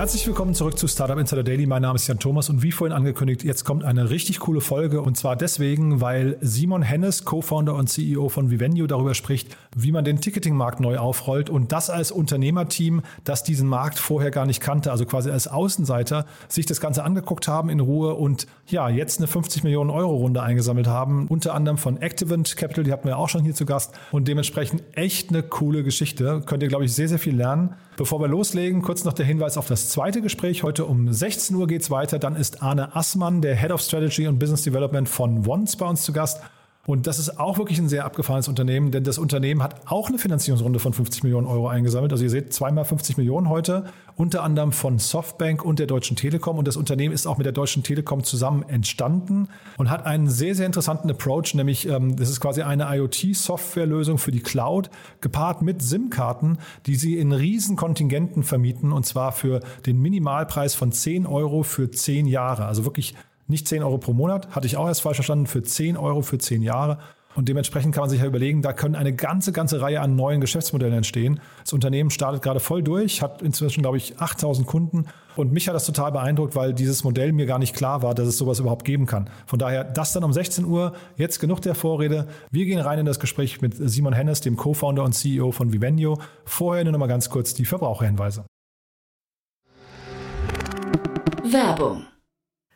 Herzlich willkommen zurück zu Startup Insider Daily. Mein Name ist Jan Thomas und wie vorhin angekündigt, jetzt kommt eine richtig coole Folge und zwar deswegen, weil Simon Hennes, Co-Founder und CEO von Vivenio, darüber spricht, wie man den Ticketing-Markt neu aufrollt und das als Unternehmerteam, das diesen Markt vorher gar nicht kannte, also quasi als Außenseiter, sich das Ganze angeguckt haben in Ruhe und ja, jetzt eine 50 Millionen Euro Runde eingesammelt haben, unter anderem von Activent Capital, die hatten wir auch schon hier zu Gast und dementsprechend echt eine coole Geschichte. Könnt ihr, glaube ich, sehr, sehr viel lernen. Bevor wir loslegen, kurz noch der Hinweis auf das zweite Gespräch. Heute um 16 Uhr geht es weiter. Dann ist Arne Assmann, der Head of Strategy und Business Development von Once bei uns zu Gast. Und das ist auch wirklich ein sehr abgefahrenes Unternehmen, denn das Unternehmen hat auch eine Finanzierungsrunde von 50 Millionen Euro eingesammelt. Also ihr seht zweimal 50 Millionen heute, unter anderem von Softbank und der Deutschen Telekom. Und das Unternehmen ist auch mit der Deutschen Telekom zusammen entstanden und hat einen sehr, sehr interessanten Approach, nämlich ähm, das ist quasi eine IoT-Softwarelösung für die Cloud, gepaart mit SIM-Karten, die sie in riesen Kontingenten vermieten und zwar für den Minimalpreis von 10 Euro für 10 Jahre. Also wirklich nicht 10 Euro pro Monat, hatte ich auch erst falsch verstanden, für 10 Euro für 10 Jahre. Und dementsprechend kann man sich ja überlegen, da können eine ganze, ganze Reihe an neuen Geschäftsmodellen entstehen. Das Unternehmen startet gerade voll durch, hat inzwischen, glaube ich, 8000 Kunden. Und mich hat das total beeindruckt, weil dieses Modell mir gar nicht klar war, dass es sowas überhaupt geben kann. Von daher, das dann um 16 Uhr. Jetzt genug der Vorrede. Wir gehen rein in das Gespräch mit Simon Hennes, dem Co-Founder und CEO von Vivenio. Vorher nur noch mal ganz kurz die Verbraucherhinweise. Werbung.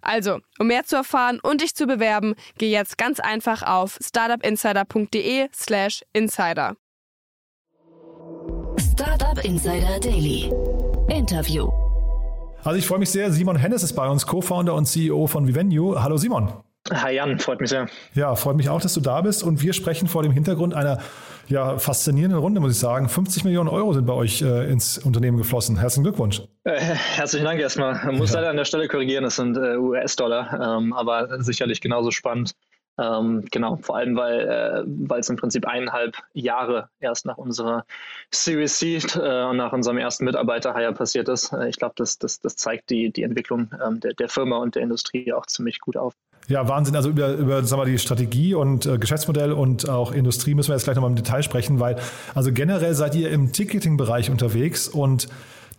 Also, um mehr zu erfahren und dich zu bewerben, geh jetzt ganz einfach auf startupinsider.de/slash insider. Startup Insider Daily. Interview. Also ich freue mich sehr. Simon Hennes ist bei uns, Co-Founder und CEO von Vivenue. Hallo Simon. Hi Jan, freut mich sehr. Ja, freut mich auch, dass du da bist. Und wir sprechen vor dem Hintergrund einer ja, faszinierenden Runde, muss ich sagen. 50 Millionen Euro sind bei euch äh, ins Unternehmen geflossen. Herzlichen Glückwunsch. Äh, herzlichen Dank erstmal. Man muss ja. leider an der Stelle korrigieren, das sind äh, US-Dollar, ähm, aber sicherlich genauso spannend. Ähm, genau, vor allem, weil äh, es im Prinzip eineinhalb Jahre erst nach unserer Series C äh, und nach unserem ersten Mitarbeiter-Hire passiert ist. Äh, ich glaube, das, das, das zeigt die, die Entwicklung ähm, der, der Firma und der Industrie auch ziemlich gut auf. Ja, Wahnsinn. Also über, über sagen wir, die Strategie und äh, Geschäftsmodell und auch Industrie müssen wir jetzt gleich nochmal im Detail sprechen, weil also generell seid ihr im Ticketing-Bereich unterwegs und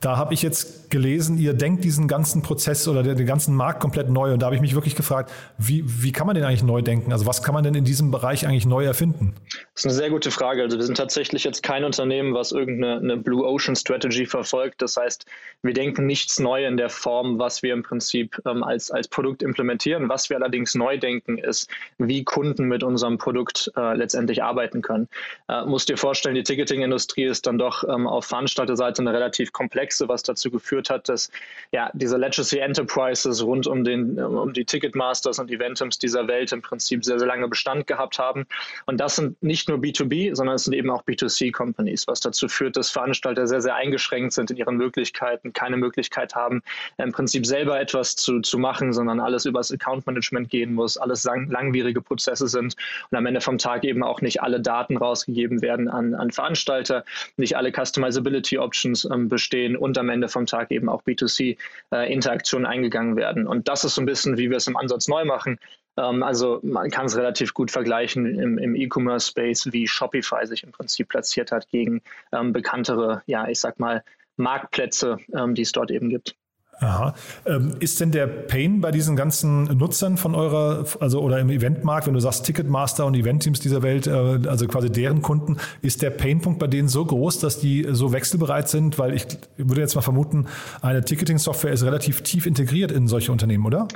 da habe ich jetzt gelesen, ihr denkt diesen ganzen Prozess oder den, ganzen Markt komplett neu. Und da habe ich mich wirklich gefragt, wie, wie kann man den eigentlich neu denken? Also was kann man denn in diesem Bereich eigentlich neu erfinden? Das ist eine sehr gute Frage. Also wir sind tatsächlich jetzt kein Unternehmen, was irgendeine Blue Ocean Strategy verfolgt. Das heißt, wir denken nichts neu in der Form, was wir im Prinzip ähm, als, als Produkt implementieren. Was wir allerdings neu denken, ist, wie Kunden mit unserem Produkt äh, letztendlich arbeiten können. Äh, musst dir vorstellen, die Ticketing-Industrie ist dann doch ähm, auf Veranstalterseite eine relativ komplexe Komplexe, was dazu geführt hat, dass ja diese Legacy Enterprises rund um den um die Ticketmasters und Eventums dieser Welt im Prinzip sehr sehr lange Bestand gehabt haben. Und das sind nicht nur B2B, sondern es sind eben auch B2C Companies, was dazu führt, dass Veranstalter sehr sehr eingeschränkt sind in ihren Möglichkeiten, keine Möglichkeit haben, im Prinzip selber etwas zu, zu machen, sondern alles übers Account Management gehen muss, alles lang, langwierige Prozesse sind und am Ende vom Tag eben auch nicht alle Daten rausgegeben werden an, an Veranstalter, nicht alle Customizability Options ähm, bestehen und am Ende vom Tag eben auch B2C-Interaktionen äh, eingegangen werden. Und das ist so ein bisschen, wie wir es im Ansatz neu machen. Ähm, also man kann es relativ gut vergleichen im, im E-Commerce-Space, wie Shopify sich im Prinzip platziert hat gegen ähm, bekanntere, ja, ich sag mal, Marktplätze, ähm, die es dort eben gibt. Aha. Ähm, ist denn der Pain bei diesen ganzen Nutzern von eurer, also oder im Eventmarkt, wenn du sagst Ticketmaster und Eventteams dieser Welt, äh, also quasi deren Kunden, ist der Painpunkt bei denen so groß, dass die so wechselbereit sind? Weil ich würde jetzt mal vermuten, eine Ticketing-Software ist relativ tief integriert in solche Unternehmen, oder?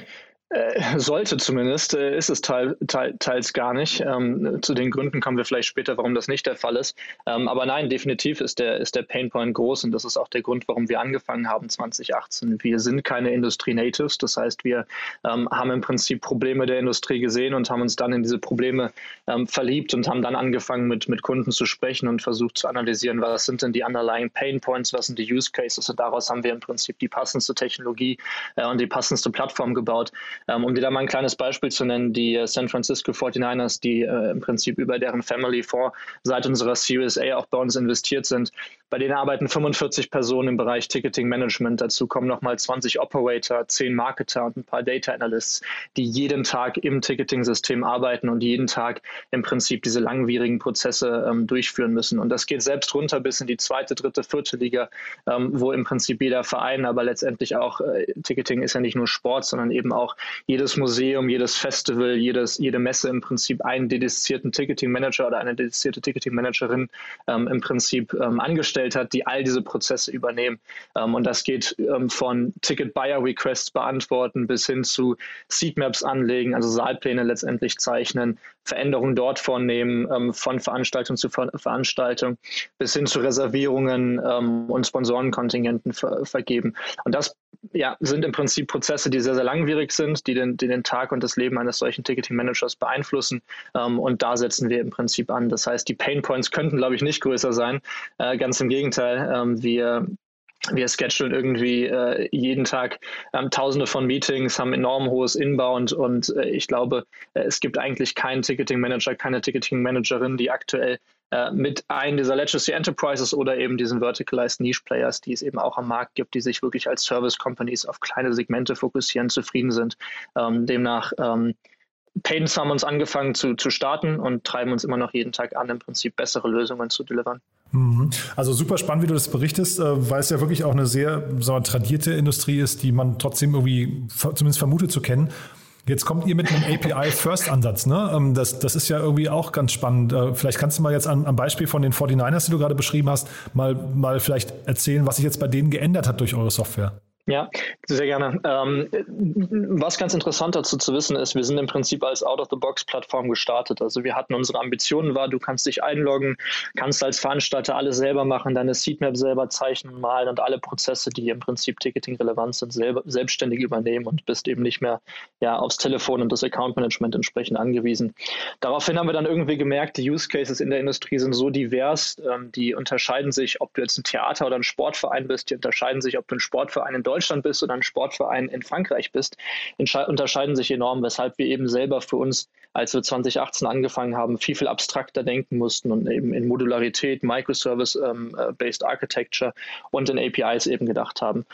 Äh, sollte zumindest, äh, ist es teil, teil, teils gar nicht. Ähm, zu den Gründen kommen wir vielleicht später, warum das nicht der Fall ist. Ähm, aber nein, definitiv ist der, ist der Painpoint groß und das ist auch der Grund, warum wir angefangen haben 2018. Wir sind keine Industrie-Natives, das heißt, wir ähm, haben im Prinzip Probleme der Industrie gesehen und haben uns dann in diese Probleme ähm, verliebt und haben dann angefangen, mit, mit Kunden zu sprechen und versucht zu analysieren, was sind denn die underlying Painpoints, was sind die Use Cases und daraus haben wir im Prinzip die passendste Technologie äh, und die passendste Plattform gebaut um dir da mal ein kleines Beispiel zu nennen, die äh, San Francisco 49ers, die äh, im Prinzip über deren Family Fonds seit unserer Series A auch bei uns investiert sind, bei denen arbeiten 45 Personen im Bereich Ticketing Management. Dazu kommen nochmal 20 Operator, 10 Marketer und ein paar Data Analysts, die jeden Tag im Ticketing-System arbeiten und jeden Tag im Prinzip diese langwierigen Prozesse ähm, durchführen müssen. Und das geht selbst runter bis in die zweite, dritte, vierte Liga, ähm, wo im Prinzip jeder Verein, aber letztendlich auch äh, Ticketing ist ja nicht nur Sport, sondern eben auch jedes Museum, jedes Festival, jedes, jede Messe im Prinzip einen dedizierten Ticketing Manager oder eine dedizierte Ticketing Managerin ähm, im Prinzip ähm, angestellt hat, die all diese Prozesse übernehmen. Ähm, und das geht ähm, von Ticket Buyer Requests beantworten bis hin zu Seatmaps anlegen, also Saalpläne letztendlich zeichnen, Veränderungen dort vornehmen, ähm, von Veranstaltung zu Ver Veranstaltung bis hin zu Reservierungen und Sponsorenkontingenten ver vergeben. Und das ja, sind im Prinzip Prozesse, die sehr, sehr langwierig sind, die den, die den Tag und das Leben eines solchen Ticketing-Managers beeinflussen. Ähm, und da setzen wir im Prinzip an. Das heißt, die Pain Points könnten, glaube ich, nicht größer sein. Äh, ganz im Gegenteil. Ähm, wir wir schedulen irgendwie äh, jeden Tag ähm, Tausende von Meetings, haben enorm hohes Inbound und äh, ich glaube, äh, es gibt eigentlich keinen Ticketing Manager, keine Ticketing Managerin, die aktuell äh, mit einem dieser Legacy Enterprises oder eben diesen Verticalized Niche Players, die es eben auch am Markt gibt, die sich wirklich als Service Companies auf kleine Segmente fokussieren, zufrieden sind. Ähm, demnach ähm, Pains haben uns angefangen zu, zu starten und treiben uns immer noch jeden Tag an, im Prinzip bessere Lösungen zu delivern. Mhm. Also super spannend, wie du das berichtest, äh, weil es ja wirklich auch eine sehr wir, tradierte Industrie ist, die man trotzdem irgendwie zumindest vermutet zu kennen. Jetzt kommt ihr mit einem API-First-Ansatz. Ne? Ähm, das, das ist ja irgendwie auch ganz spannend. Äh, vielleicht kannst du mal jetzt am, am Beispiel von den 49ers, die du gerade beschrieben hast, mal, mal vielleicht erzählen, was sich jetzt bei denen geändert hat durch eure Software. Ja, sehr gerne. Ähm, was ganz interessant dazu zu wissen ist, wir sind im Prinzip als Out-of-the-Box-Plattform gestartet. Also wir hatten unsere Ambitionen war, du kannst dich einloggen, kannst als Veranstalter alles selber machen, deine Seatmap selber zeichnen, malen und alle Prozesse, die im Prinzip Ticketing relevant sind, selber, selbstständig übernehmen und bist eben nicht mehr ja, aufs Telefon und das Account-Management entsprechend angewiesen. Daraufhin haben wir dann irgendwie gemerkt, die Use Cases in der Industrie sind so divers, ähm, die unterscheiden sich, ob du jetzt ein Theater oder ein Sportverein bist, die unterscheiden sich, ob du ein Sportverein in Deutschland Deutschland bist oder ein Sportverein in Frankreich bist, unterscheiden sich enorm, weshalb wir eben selber für uns, als wir 2018 angefangen haben, viel, viel abstrakter denken mussten und eben in Modularität, Microservice-Based ähm, Architecture und in APIs eben gedacht haben.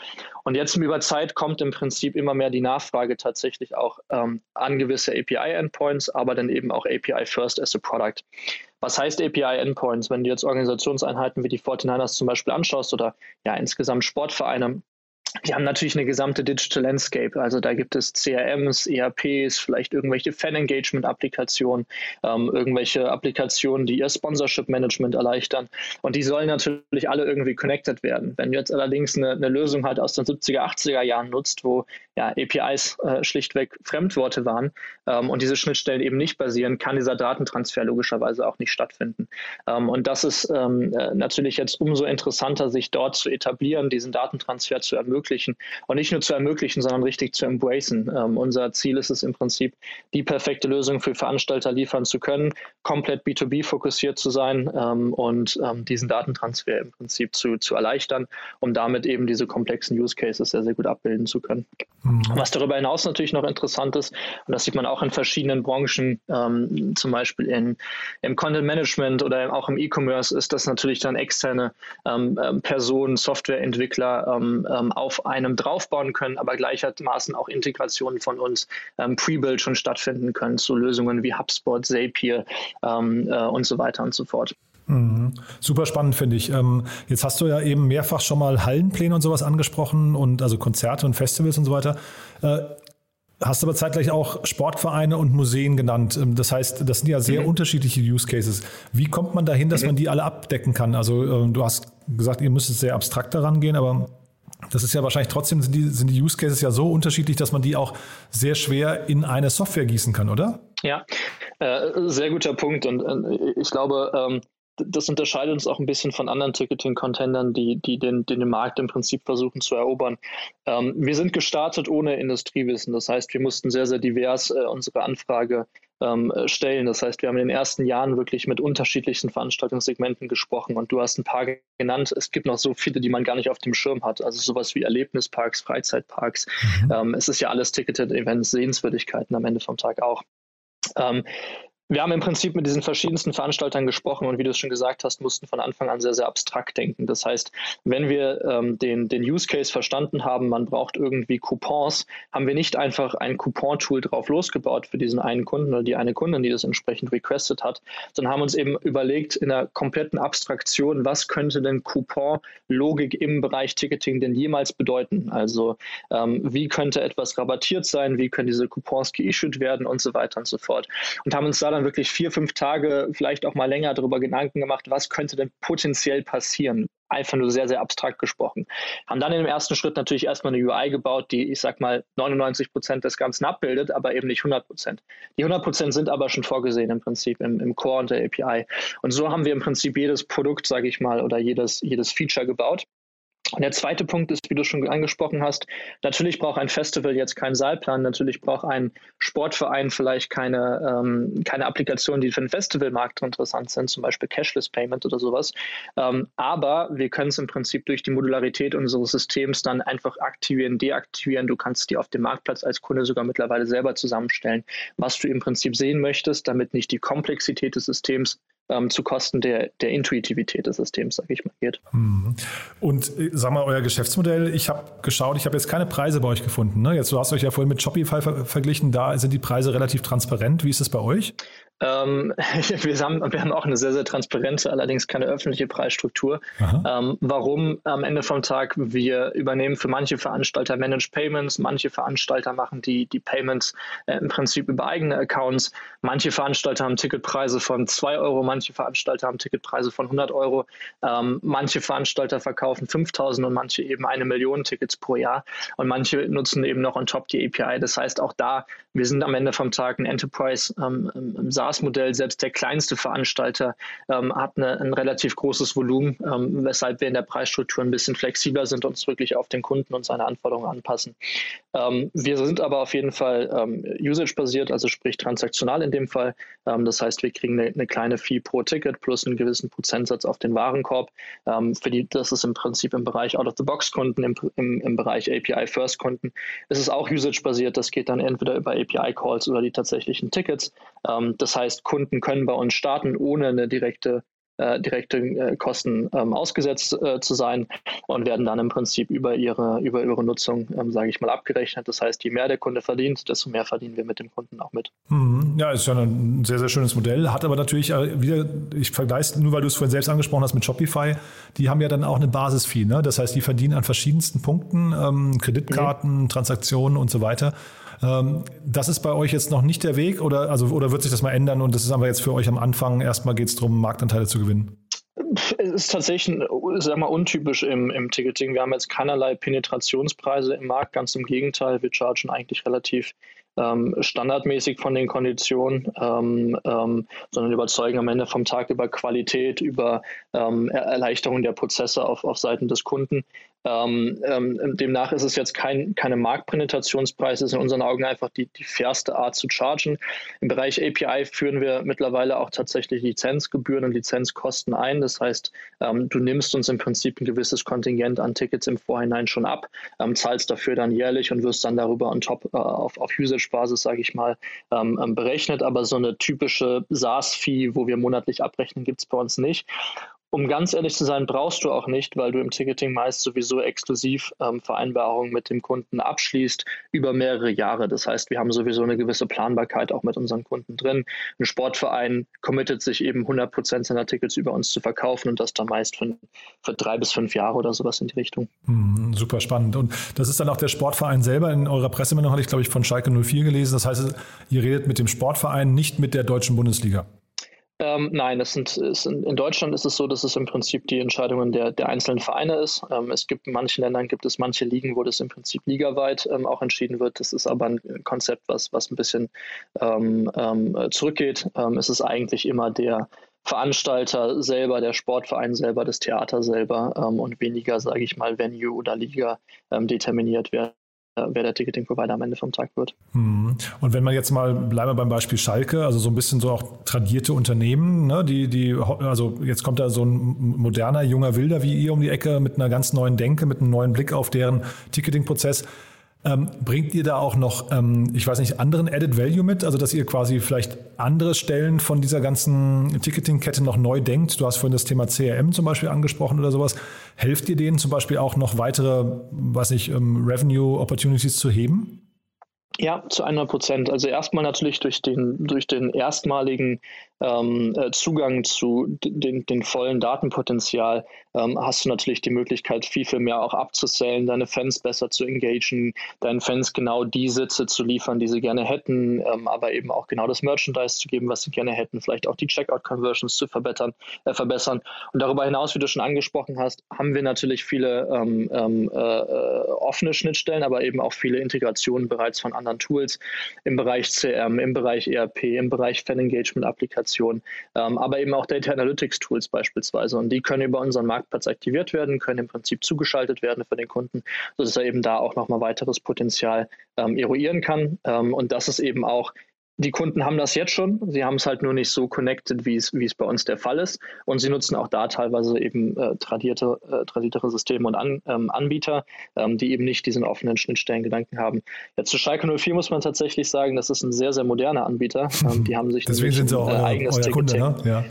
Und jetzt über Zeit kommt im Prinzip immer mehr die Nachfrage tatsächlich auch ähm, an gewisse API-Endpoints, aber dann eben auch API First as a Product. Was heißt API-Endpoints? Wenn du jetzt Organisationseinheiten wie die 49ers zum Beispiel anschaust oder ja insgesamt Sportvereine, die haben natürlich eine gesamte Digital Landscape. Also da gibt es CRMs, ERPs, vielleicht irgendwelche Fan-Engagement-Applikationen, ähm, irgendwelche Applikationen, die ihr Sponsorship-Management erleichtern. Und die sollen natürlich alle irgendwie connected werden. Wenn du jetzt allerdings eine, eine Lösung halt aus den 70er, 80er Jahren nutzt, wo ja, APIs äh, schlichtweg Fremdworte waren ähm, und diese Schnittstellen eben nicht basieren, kann dieser Datentransfer logischerweise auch nicht stattfinden. Ähm, und das ist ähm, äh, natürlich jetzt umso interessanter, sich dort zu etablieren, diesen Datentransfer zu ermöglichen und nicht nur zu ermöglichen, sondern richtig zu embracen. Ähm, unser Ziel ist es im Prinzip, die perfekte Lösung für Veranstalter liefern zu können, komplett B2B fokussiert zu sein ähm, und ähm, diesen Datentransfer im Prinzip zu, zu erleichtern, um damit eben diese komplexen Use Cases sehr, sehr gut abbilden zu können. Mhm. Was darüber hinaus natürlich noch interessant ist, und das sieht man auch in verschiedenen Branchen, ähm, zum Beispiel in, im Content Management oder auch im E-Commerce, ist, dass natürlich dann externe ähm, ähm Personen, Softwareentwickler ähm, ähm auf einem draufbauen können, aber gleichermaßen auch Integrationen von uns ähm, Pre-Build schon stattfinden können zu Lösungen wie HubSpot, Zapier äh, und so weiter und so fort. Mhm. Super spannend, finde ich. Ähm, jetzt hast du ja eben mehrfach schon mal Hallenpläne und sowas angesprochen und also Konzerte und Festivals und so weiter. Äh, hast aber zeitgleich auch Sportvereine und Museen genannt. Ähm, das heißt, das sind ja sehr mhm. unterschiedliche Use Cases. Wie kommt man dahin, dass mhm. man die alle abdecken kann? Also äh, du hast gesagt, ihr müsst sehr abstrakt daran gehen, aber das ist ja wahrscheinlich trotzdem sind die, sind die Use Cases ja so unterschiedlich, dass man die auch sehr schwer in eine Software gießen kann, oder? Ja, äh, sehr guter Punkt. Und äh, ich glaube, ähm, das unterscheidet uns auch ein bisschen von anderen Ticketing-Contendern, die, die den, den, Markt im Prinzip versuchen zu erobern. Ähm, wir sind gestartet ohne Industriewissen. Das heißt, wir mussten sehr, sehr divers äh, unsere Anfrage ähm, stellen. Das heißt, wir haben in den ersten Jahren wirklich mit unterschiedlichsten Veranstaltungssegmenten gesprochen und du hast ein paar genannt. Es gibt noch so viele, die man gar nicht auf dem Schirm hat. Also sowas wie Erlebnisparks, Freizeitparks. Mhm. Ähm, es ist ja alles Ticketed Events, Sehenswürdigkeiten am Ende vom Tag auch. Ähm, wir haben im Prinzip mit diesen verschiedensten Veranstaltern gesprochen und wie du es schon gesagt hast, mussten von Anfang an sehr, sehr abstrakt denken. Das heißt, wenn wir ähm, den, den Use Case verstanden haben, man braucht irgendwie Coupons, haben wir nicht einfach ein Coupon-Tool drauf losgebaut für diesen einen Kunden oder die eine Kundin, die das entsprechend requested hat, sondern haben uns eben überlegt in einer kompletten Abstraktion, was könnte denn Coupon-Logik im Bereich Ticketing denn jemals bedeuten? Also ähm, wie könnte etwas rabattiert sein, wie können diese Coupons geissued werden und so weiter und so fort. Und haben uns da dann dann wirklich vier, fünf Tage, vielleicht auch mal länger darüber Gedanken gemacht, was könnte denn potenziell passieren. Einfach nur sehr, sehr abstrakt gesprochen. Haben dann im ersten Schritt natürlich erstmal eine UI gebaut, die, ich sag mal, 99 Prozent des Ganzen abbildet, aber eben nicht 100 Prozent. Die 100 Prozent sind aber schon vorgesehen im Prinzip im, im Core und der API. Und so haben wir im Prinzip jedes Produkt, sage ich mal, oder jedes, jedes Feature gebaut. Und der zweite Punkt ist, wie du schon angesprochen hast, natürlich braucht ein Festival jetzt keinen Saalplan, natürlich braucht ein Sportverein vielleicht keine, ähm, keine Applikationen, die für den Festivalmarkt interessant sind, zum Beispiel Cashless Payment oder sowas. Ähm, aber wir können es im Prinzip durch die Modularität unseres Systems dann einfach aktivieren, deaktivieren. Du kannst die auf dem Marktplatz als Kunde sogar mittlerweile selber zusammenstellen, was du im Prinzip sehen möchtest, damit nicht die Komplexität des Systems ähm, zu Kosten der, der Intuitivität des Systems, sage ich mal, geht. Mhm. Und äh, sag mal, euer Geschäftsmodell, ich habe geschaut, ich habe jetzt keine Preise bei euch gefunden. Ne? Jetzt, du hast euch ja vorhin mit Shopify ver verglichen, da sind die Preise relativ transparent. Wie ist es bei euch? Ähm, wir, haben, wir haben auch eine sehr, sehr transparente, allerdings keine öffentliche Preisstruktur. Ähm, warum am Ende vom Tag? Wir übernehmen für manche Veranstalter Managed Payments, manche Veranstalter machen die, die Payments äh, im Prinzip über eigene Accounts. Manche Veranstalter haben Ticketpreise von 2 Euro, manche Veranstalter haben Ticketpreise von 100 Euro. Ähm, manche Veranstalter verkaufen 5000 und manche eben eine Million Tickets pro Jahr. Und manche nutzen eben noch on top die API. Das heißt, auch da, wir sind am Ende vom Tag ein Enterprise ähm, SaaS-Modell, selbst der kleinste Veranstalter ähm, hat eine, ein relativ großes Volumen, ähm, weshalb wir in der Preisstruktur ein bisschen flexibler sind und uns wirklich auf den Kunden und seine Anforderungen anpassen. Ähm, wir sind aber auf jeden Fall ähm, usage-basiert, also sprich transaktional in dem Fall. Ähm, das heißt, wir kriegen eine, eine, kleine Fee pro Ticket plus einen gewissen Prozentsatz auf den Warenkorb. Für die, das ist im Prinzip im Bereich Out-of-the-Box-Kunden, im, im, im Bereich API-First-Kunden. Es ist auch usage-basiert, das geht dann entweder über API-Calls oder die tatsächlichen Tickets. das heißt, Kunden können bei uns starten, ohne eine direkte äh, direkte äh, Kosten ähm, ausgesetzt äh, zu sein und werden dann im Prinzip über ihre, über ihre Nutzung, ähm, sage ich mal, abgerechnet. Das heißt, je mehr der Kunde verdient, desto mehr verdienen wir mit dem Kunden auch mit. Mhm. Ja, ist ja ein sehr, sehr schönes Modell, hat aber natürlich äh, wieder, ich vergleiche, nur weil du es vorhin selbst angesprochen hast mit Shopify, die haben ja dann auch eine Basisfee. Ne? Das heißt, die verdienen an verschiedensten Punkten, ähm, Kreditkarten, mhm. Transaktionen und so weiter. Ähm, das ist bei euch jetzt noch nicht der Weg oder, also, oder wird sich das mal ändern und das ist aber jetzt für euch am Anfang erstmal geht es darum, Marktanteile zu gewinnen? Es ist tatsächlich, sag mal, untypisch im, im Ticketing. Wir haben jetzt keinerlei Penetrationspreise im Markt, ganz im Gegenteil. Wir chargen eigentlich relativ ähm, standardmäßig von den Konditionen, ähm, ähm, sondern überzeugen am Ende vom Tag über Qualität, über ähm, Erleichterung der Prozesse auf, auf Seiten des Kunden. Ähm, ähm, demnach ist es jetzt kein keine Marktpenetrationspreis, ist in unseren Augen einfach die, die fairste Art zu chargen. Im Bereich API führen wir mittlerweile auch tatsächlich Lizenzgebühren und Lizenzkosten ein. Das heißt, ähm, du nimmst uns im Prinzip ein gewisses Kontingent an Tickets im Vorhinein schon ab, ähm, zahlst dafür dann jährlich und wirst dann darüber on top äh, auf, auf Usage-Basis, sage ich mal, ähm, ähm, berechnet. Aber so eine typische SaaS-Fee, wo wir monatlich abrechnen, gibt es bei uns nicht. Um ganz ehrlich zu sein, brauchst du auch nicht, weil du im Ticketing meist sowieso exklusiv ähm, Vereinbarungen mit dem Kunden abschließt über mehrere Jahre. Das heißt, wir haben sowieso eine gewisse Planbarkeit auch mit unseren Kunden drin. Ein Sportverein committet sich eben 100 Prozent seiner Tickets über uns zu verkaufen und das dann meist für, für drei bis fünf Jahre oder sowas in die Richtung. Mhm, super spannend. Und das ist dann auch der Sportverein selber. In eurer Pressemeldung hatte ich, glaube ich, von Schalke 04 gelesen. Das heißt, ihr redet mit dem Sportverein, nicht mit der deutschen Bundesliga. Ähm, nein, das sind, sind, in Deutschland ist es so, dass es im Prinzip die Entscheidungen der, der einzelnen Vereine ist. Ähm, es gibt in manchen Ländern gibt es manche Ligen, wo das im Prinzip ligaweit ähm, auch entschieden wird. Das ist aber ein Konzept, was, was ein bisschen ähm, ähm, zurückgeht. Ähm, es ist eigentlich immer der Veranstalter selber, der Sportverein selber, das Theater selber und weniger, sage ich mal, Venue oder Liga determiniert werden wer der Ticketing-Provider am Ende vom Tag wird. Mhm. Und wenn man jetzt mal, bleiben wir beim Beispiel Schalke, also so ein bisschen so auch tradierte Unternehmen, ne, die, die, also jetzt kommt da so ein moderner, junger Wilder wie ihr um die Ecke mit einer ganz neuen Denke, mit einem neuen Blick auf deren Ticketing-Prozess. Ähm, bringt ihr da auch noch, ähm, ich weiß nicht, anderen Added Value mit? Also, dass ihr quasi vielleicht andere Stellen von dieser ganzen Ticketing-Kette noch neu denkt? Du hast vorhin das Thema CRM zum Beispiel angesprochen oder sowas. Helft ihr denen zum Beispiel auch noch weitere, weiß nicht, ähm, Revenue-Opportunities zu heben? Ja, zu 100 Prozent. Also erstmal natürlich durch den, durch den erstmaligen ähm, äh, Zugang zu den, den vollen Datenpotenzial ähm, hast du natürlich die Möglichkeit, viel, viel mehr auch abzusellen, deine Fans besser zu engagen, deinen Fans genau die Sitze zu liefern, die sie gerne hätten, ähm, aber eben auch genau das Merchandise zu geben, was sie gerne hätten, vielleicht auch die Checkout-Conversions zu verbessern, äh, verbessern. Und darüber hinaus, wie du schon angesprochen hast, haben wir natürlich viele ähm, ähm, äh, äh offene Schnittstellen, aber eben auch viele Integrationen bereits von anderen Tools im Bereich CRM, im Bereich ERP, im Bereich Fan-Engagement-Applikationen Kommunikation, ähm, aber eben auch Data Analytics Tools beispielsweise. Und die können über unseren Marktplatz aktiviert werden, können im Prinzip zugeschaltet werden für den Kunden, sodass er eben da auch nochmal weiteres Potenzial ähm, eruieren kann. Ähm, und das ist eben auch die Kunden haben das jetzt schon. Sie haben es halt nur nicht so connected, wie es, wie es bei uns der Fall ist. Und sie nutzen auch da teilweise eben äh, tradierte, äh, tradierte Systeme und An, ähm, Anbieter, ähm, die eben nicht diesen offenen Schnittstellengedanken haben. Jetzt zu Schalke 04 muss man tatsächlich sagen, das ist ein sehr, sehr moderner Anbieter. Ähm, die haben sich Deswegen sind sie auch äh, eigenes euer Kunde, ne? ja.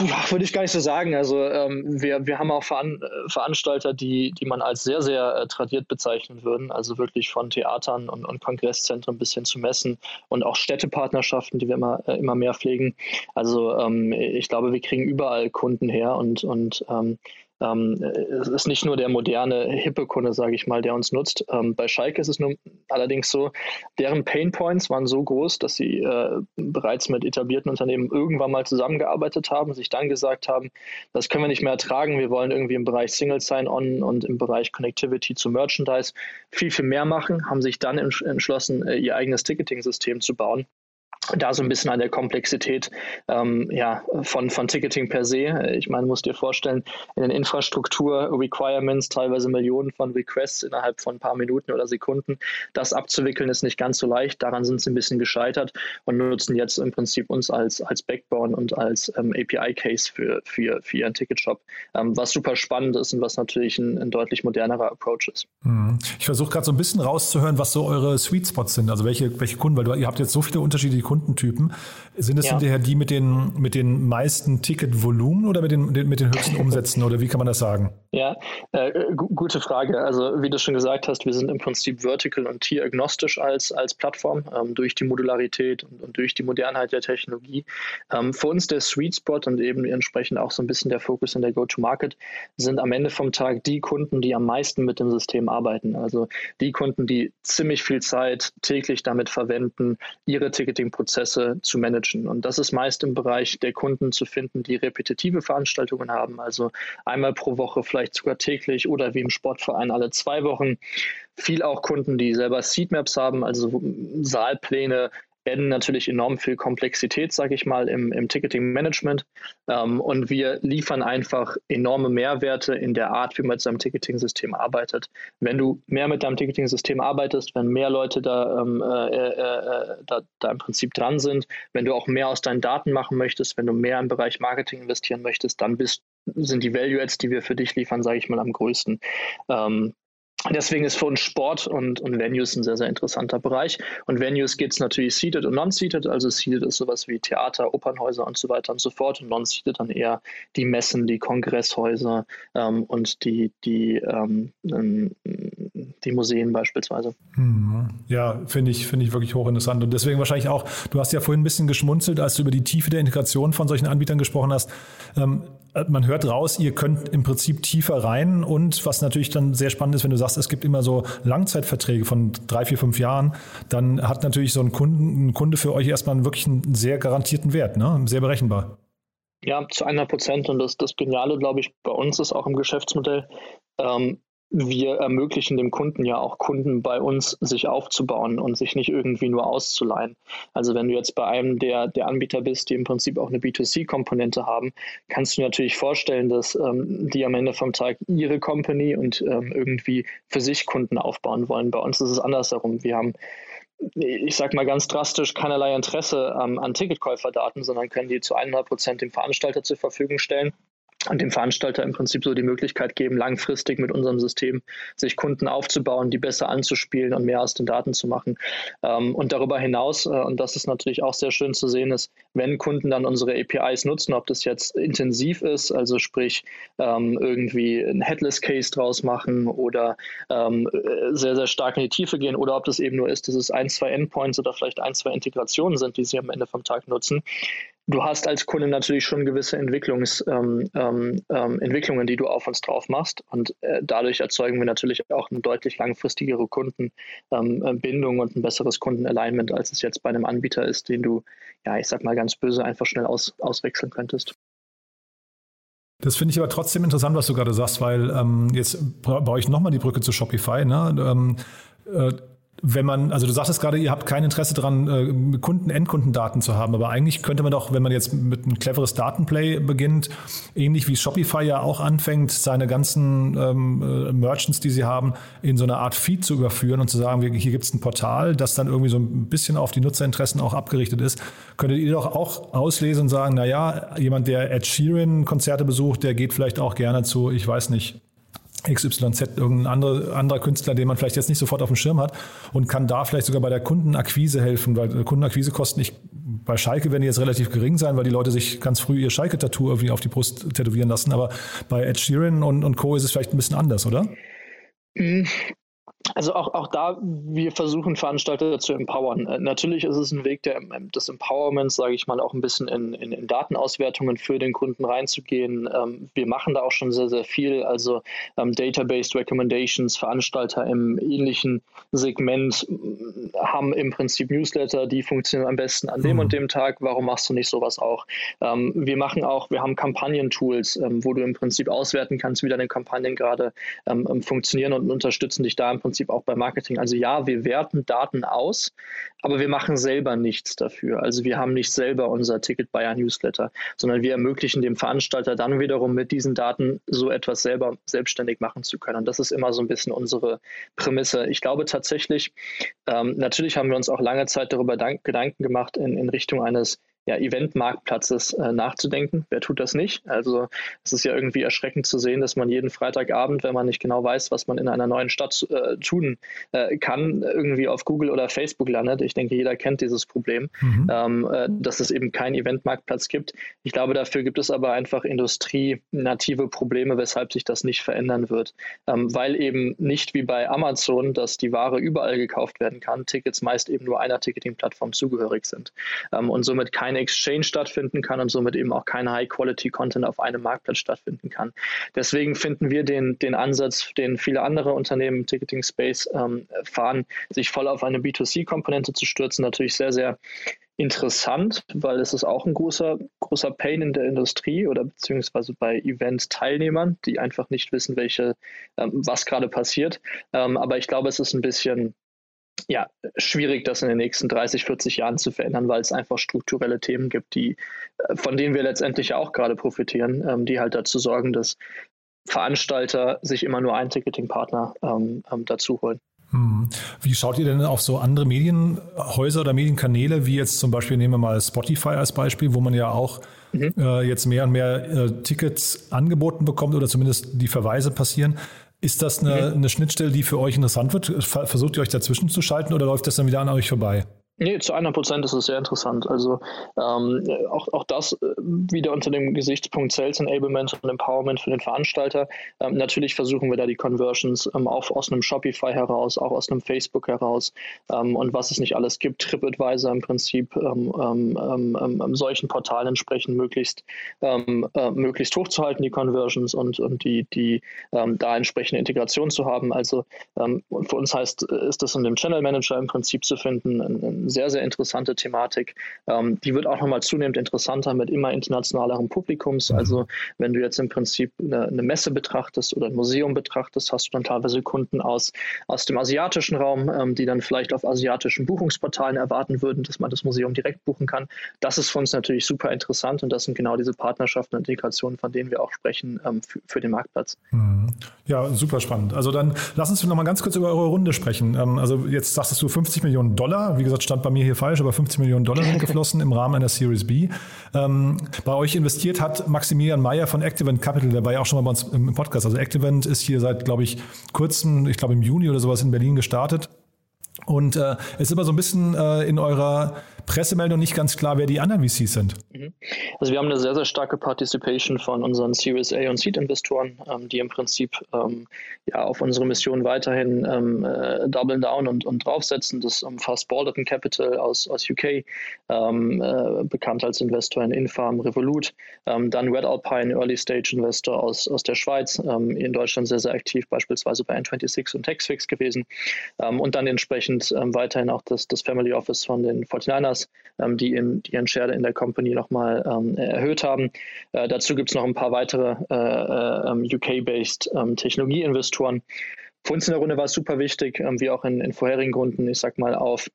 Ja, würde ich gar nicht so sagen. Also ähm, wir, wir haben auch Veran Veranstalter, die, die man als sehr, sehr äh, tradiert bezeichnen würden. Also wirklich von Theatern und, und Kongresszentren bis hin zu Messen und auch Städtepartnerschaften, die wir immer, äh, immer mehr pflegen. Also ähm, ich glaube, wir kriegen überall Kunden her und, und ähm, ähm, es ist nicht nur der moderne, hippe Kunde, sage ich mal, der uns nutzt. Ähm, bei Schalke ist es nun allerdings so, deren Painpoints waren so groß, dass sie äh, bereits mit etablierten Unternehmen irgendwann mal zusammengearbeitet haben, sich dann gesagt haben, das können wir nicht mehr ertragen, wir wollen irgendwie im Bereich Single Sign-On und im Bereich Connectivity zu Merchandise viel, viel mehr machen, haben sich dann entschlossen, äh, ihr eigenes Ticketing-System zu bauen da so ein bisschen an der Komplexität ähm, ja, von, von Ticketing per se. Ich meine, musst dir vorstellen, in den Infrastruktur-Requirements teilweise Millionen von Requests innerhalb von ein paar Minuten oder Sekunden. Das abzuwickeln ist nicht ganz so leicht. Daran sind sie ein bisschen gescheitert und nutzen jetzt im Prinzip uns als, als Backbone und als ähm, API-Case für, für, für ihren Ticketshop, ähm, was super spannend ist und was natürlich ein, ein deutlich modernerer Approach ist. Mhm. Ich versuche gerade so ein bisschen rauszuhören, was so eure Sweet Spots sind, also welche, welche Kunden, weil du, ihr habt jetzt so viele unterschiedliche Kunden Kundentypen. Sind es ja. hinterher die mit den, mit den meisten Ticketvolumen oder mit den, mit den höchsten Umsätzen oder wie kann man das sagen? Ja, äh, gute Frage. Also wie du schon gesagt hast, wir sind im Prinzip vertical und tier-agnostisch als, als Plattform ähm, durch die Modularität und, und, durch die Modernheit der Technologie. Ähm, für uns der Sweet Spot und eben entsprechend auch so ein bisschen der Fokus in der Go-to-Market sind am Ende vom Tag die Kunden, die am meisten mit dem System arbeiten. Also die Kunden, die ziemlich viel Zeit täglich damit verwenden, ihre Ticketing-Prozesse Prozesse zu managen. Und das ist meist im Bereich der Kunden zu finden, die repetitive Veranstaltungen haben, also einmal pro Woche, vielleicht sogar täglich oder wie im Sportverein alle zwei Wochen. Viel auch Kunden, die selber Seatmaps haben, also Saalpläne, werden natürlich enorm viel Komplexität, sage ich mal, im, im Ticketing-Management. Ähm, und wir liefern einfach enorme Mehrwerte in der Art, wie man mit seinem Ticketing-System arbeitet. Wenn du mehr mit deinem Ticketing-System arbeitest, wenn mehr Leute da, ähm, äh, äh, äh, da, da, im Prinzip dran sind, wenn du auch mehr aus deinen Daten machen möchtest, wenn du mehr im Bereich Marketing investieren möchtest, dann bist, sind die Value-Ads, die wir für dich liefern, sage ich mal, am größten. Ähm, Deswegen ist für uns Sport und, und Venues ein sehr, sehr interessanter Bereich. Und Venues geht es natürlich seated und non-seated. Also seated ist sowas wie Theater, Opernhäuser und so weiter und so fort. Und non-seated dann eher die Messen, die Kongresshäuser ähm, und die, die, ähm, die Museen beispielsweise. Mhm. Ja, finde ich, finde ich wirklich hochinteressant. Und deswegen wahrscheinlich auch, du hast ja vorhin ein bisschen geschmunzelt, als du über die Tiefe der Integration von solchen Anbietern gesprochen hast. Ähm, man hört raus, ihr könnt im Prinzip tiefer rein und was natürlich dann sehr spannend ist, wenn du sagst, es gibt immer so Langzeitverträge von drei, vier, fünf Jahren, dann hat natürlich so ein, Kunden, ein Kunde für euch erstmal wirklich einen sehr garantierten Wert, ne? sehr berechenbar. Ja, zu 100 Prozent. Und das, das Geniale, glaube ich, bei uns ist auch im Geschäftsmodell, ähm, wir ermöglichen dem Kunden ja auch Kunden bei uns sich aufzubauen und sich nicht irgendwie nur auszuleihen. Also wenn du jetzt bei einem der, der Anbieter bist, die im Prinzip auch eine B2C-Komponente haben, kannst du natürlich vorstellen, dass ähm, die am Ende vom Tag ihre Company und ähm, irgendwie für sich Kunden aufbauen wollen. Bei uns ist es andersherum. Wir haben ich sage mal ganz drastisch, keinerlei Interesse ähm, an Ticketkäuferdaten, sondern können die zu 100 Prozent dem Veranstalter zur Verfügung stellen und dem Veranstalter im Prinzip so die Möglichkeit geben, langfristig mit unserem System sich Kunden aufzubauen, die besser anzuspielen und mehr aus den Daten zu machen. Ähm, und darüber hinaus, äh, und das ist natürlich auch sehr schön zu sehen, ist, wenn Kunden dann unsere APIs nutzen, ob das jetzt intensiv ist, also sprich ähm, irgendwie ein Headless-Case draus machen oder ähm, äh, sehr, sehr stark in die Tiefe gehen oder ob das eben nur ist, dass es ein, zwei Endpoints oder vielleicht ein, zwei Integrationen sind, die sie am Ende vom Tag nutzen, du hast als Kunde natürlich schon gewisse Entwicklungs, ähm, ähm, ähm, Entwicklungen, die du auf uns drauf machst. Und äh, dadurch erzeugen wir natürlich auch eine deutlich langfristigere Kundenbindung ähm, und ein besseres Kundenalignment, als es jetzt bei einem Anbieter ist, den du, ja, ich sag mal ganz böse, einfach schnell aus, auswechseln könntest. Das finde ich aber trotzdem interessant, was du gerade sagst, weil ähm, jetzt baue ich nochmal die Brücke zu Shopify. Ne? Ähm, äh, wenn man, also du sagtest gerade, ihr habt kein Interesse daran, äh, Kunden, Endkundendaten zu haben, aber eigentlich könnte man doch, wenn man jetzt mit einem cleveres Datenplay beginnt, ähnlich wie Shopify ja auch anfängt, seine ganzen ähm, äh, Merchants, die sie haben, in so eine Art Feed zu überführen und zu sagen, hier gibt es ein Portal, das dann irgendwie so ein bisschen auf die Nutzerinteressen auch abgerichtet ist. Könntet ihr doch auch auslesen und sagen, na ja, jemand, der Ed Sheeran Konzerte besucht, der geht vielleicht auch gerne zu, ich weiß nicht, XYZ, irgendein andere, anderer Künstler, den man vielleicht jetzt nicht sofort auf dem Schirm hat und kann da vielleicht sogar bei der Kundenakquise helfen, weil Kundenakquisekosten ich, bei Schalke werden die jetzt relativ gering sein, weil die Leute sich ganz früh ihr Schalke-Tattoo irgendwie auf die Brust tätowieren lassen, aber bei Ed Sheeran und, und Co. ist es vielleicht ein bisschen anders, oder? Also auch, auch da, wir versuchen Veranstalter zu empowern. Äh, natürlich ist es ein Weg der, ähm, des Empowerments, sage ich mal, auch ein bisschen in, in, in Datenauswertungen für den Kunden reinzugehen. Ähm, wir machen da auch schon sehr, sehr viel. Also ähm, Database Recommendations, Veranstalter im ähnlichen Segment äh, haben im Prinzip Newsletter, die funktionieren am besten an dem mhm. und dem Tag. Warum machst du nicht sowas auch? Ähm, wir machen auch, wir haben Kampagnentools, wo du im Prinzip auswerten kannst, wie deine Kampagnen gerade funktionieren und unterstützen dich da im Prinzip Prinzip auch beim Marketing. Also ja, wir werten Daten aus, aber wir machen selber nichts dafür. Also wir haben nicht selber unser Ticket Buyer Newsletter, sondern wir ermöglichen dem Veranstalter dann wiederum mit diesen Daten so etwas selber selbstständig machen zu können. Und das ist immer so ein bisschen unsere Prämisse. Ich glaube tatsächlich, ähm, natürlich haben wir uns auch lange Zeit darüber Gedanken gemacht in, in Richtung eines ja, Eventmarktplatzes äh, nachzudenken. Wer tut das nicht? Also es ist ja irgendwie erschreckend zu sehen, dass man jeden Freitagabend, wenn man nicht genau weiß, was man in einer neuen Stadt äh, tun äh, kann, irgendwie auf Google oder Facebook landet. Ich denke, jeder kennt dieses Problem, mhm. ähm, äh, dass es eben keinen Eventmarktplatz gibt. Ich glaube, dafür gibt es aber einfach industrienative Probleme, weshalb sich das nicht verändern wird. Ähm, weil eben nicht wie bei Amazon, dass die Ware überall gekauft werden kann, Tickets meist eben nur einer Ticketing-Plattform zugehörig sind. Ähm, und somit kein keine Exchange stattfinden kann und somit eben auch kein High-Quality-Content auf einem Marktplatz stattfinden kann. Deswegen finden wir den, den Ansatz, den viele andere Unternehmen im Ticketing-Space ähm, fahren, sich voll auf eine B2C-Komponente zu stürzen, natürlich sehr, sehr interessant, weil es ist auch ein großer, großer Pain in der Industrie oder beziehungsweise bei Event-Teilnehmern, die einfach nicht wissen, welche, ähm, was gerade passiert. Ähm, aber ich glaube, es ist ein bisschen ja, schwierig, das in den nächsten 30, 40 Jahren zu verändern, weil es einfach strukturelle Themen gibt, die, äh, von denen wir letztendlich ja auch gerade profitieren, ähm, die halt dazu sorgen, dass Veranstalter sich immer nur einen Ticketing-Partner ähm, ähm, dazu holen. Hm. Wie schaut ihr denn auf so andere Medienhäuser oder Medienkanäle, wie jetzt zum Beispiel, nehmen wir mal Spotify als Beispiel, wo man ja auch mhm. äh, jetzt mehr und mehr äh, Tickets angeboten bekommt oder zumindest die Verweise passieren. Ist das eine, eine Schnittstelle, die für euch interessant wird? Versucht ihr euch dazwischen zu schalten oder läuft das dann wieder an euch vorbei? Nee, zu 100 Prozent ist es sehr interessant. Also ähm, auch, auch das äh, wieder unter dem Gesichtspunkt Sales Enablement und Empowerment für den Veranstalter. Ähm, natürlich versuchen wir da die Conversions ähm, auch aus einem Shopify heraus, auch aus einem Facebook heraus ähm, und was es nicht alles gibt, TripAdvisor im Prinzip, ähm, ähm, solchen Portalen entsprechend möglichst, äh, möglichst hochzuhalten, die Conversions und, und die, die da entsprechende Integration zu haben. Also für uns heißt, ist das in dem Channel Manager im Prinzip zu finden, ein, sehr, sehr interessante Thematik. Ähm, die wird auch nochmal zunehmend interessanter mit immer internationalerem Publikums. Also wenn du jetzt im Prinzip eine, eine, Messe betrachtest oder ein Museum betrachtest, hast du dann teilweise Kunden aus, aus dem asiatischen Raum, ähm, die dann vielleicht auf asiatischen Buchungsportalen erwarten würden, dass man das Museum direkt buchen kann. Das ist für uns natürlich super interessant und das sind genau diese Partnerschaften und Integrationen, von denen wir auch sprechen ähm, für, für, den Marktplatz. Mhm. Ja, super spannend. Also dann lass uns noch mal ganz kurz über eure Runde sprechen. Ähm, also jetzt sagtest du 50 Millionen Dollar. Wie gesagt, stand bei mir hier falsch, aber 50 Millionen Dollar sind geflossen im Rahmen einer Series B. Ähm, bei euch investiert hat Maximilian Meyer von Activent Capital, der war ja auch schon mal bei uns im Podcast. Also Activent ist hier seit, glaube ich, kurzem, ich glaube im Juni oder sowas in Berlin gestartet. Und äh, es ist immer so ein bisschen äh, in eurer Pressemeldung nicht ganz klar, wer die anderen VCs sind. Mhm. Also wir haben eine sehr, sehr starke Participation von unseren Series A und Seed-Investoren, ähm, die im Prinzip ähm, ja, auf unsere Mission weiterhin ähm, äh, doublen down und, und draufsetzen. Das umfasst Balderton Capital aus, aus UK, ähm, äh, bekannt als Investor in Infarm, Revolut, ähm, dann Red Alpine, Early Stage Investor aus, aus der Schweiz, ähm, in Deutschland sehr, sehr aktiv, beispielsweise bei N26 und Taxfix gewesen und dann entsprechend weiterhin auch das, das Family Office von den 49ers Partners, ähm, die, in, die ihren Share in der Company nochmal ähm, erhöht haben. Äh, dazu gibt es noch ein paar weitere äh, äh, ähm, UK-based ähm, Technologieinvestoren. Für uns in der Runde war es super wichtig, ähm, wie auch in, in vorherigen Runden, ich sag mal, auf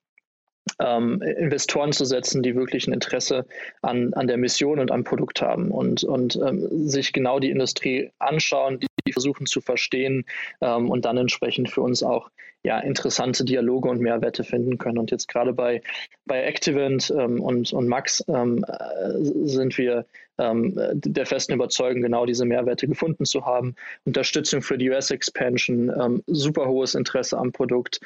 ähm, Investoren zu setzen, die wirklich ein Interesse an, an der Mission und am Produkt haben und, und ähm, sich genau die Industrie anschauen, die, die versuchen zu verstehen ähm, und dann entsprechend für uns auch ja, interessante Dialoge und Mehrwerte finden können. Und jetzt gerade bei, bei Activent ähm, und, und Max ähm, äh, sind wir ähm, der festen Überzeugung, genau diese Mehrwerte gefunden zu haben. Unterstützung für die US-Expansion, ähm, super hohes Interesse am Produkt,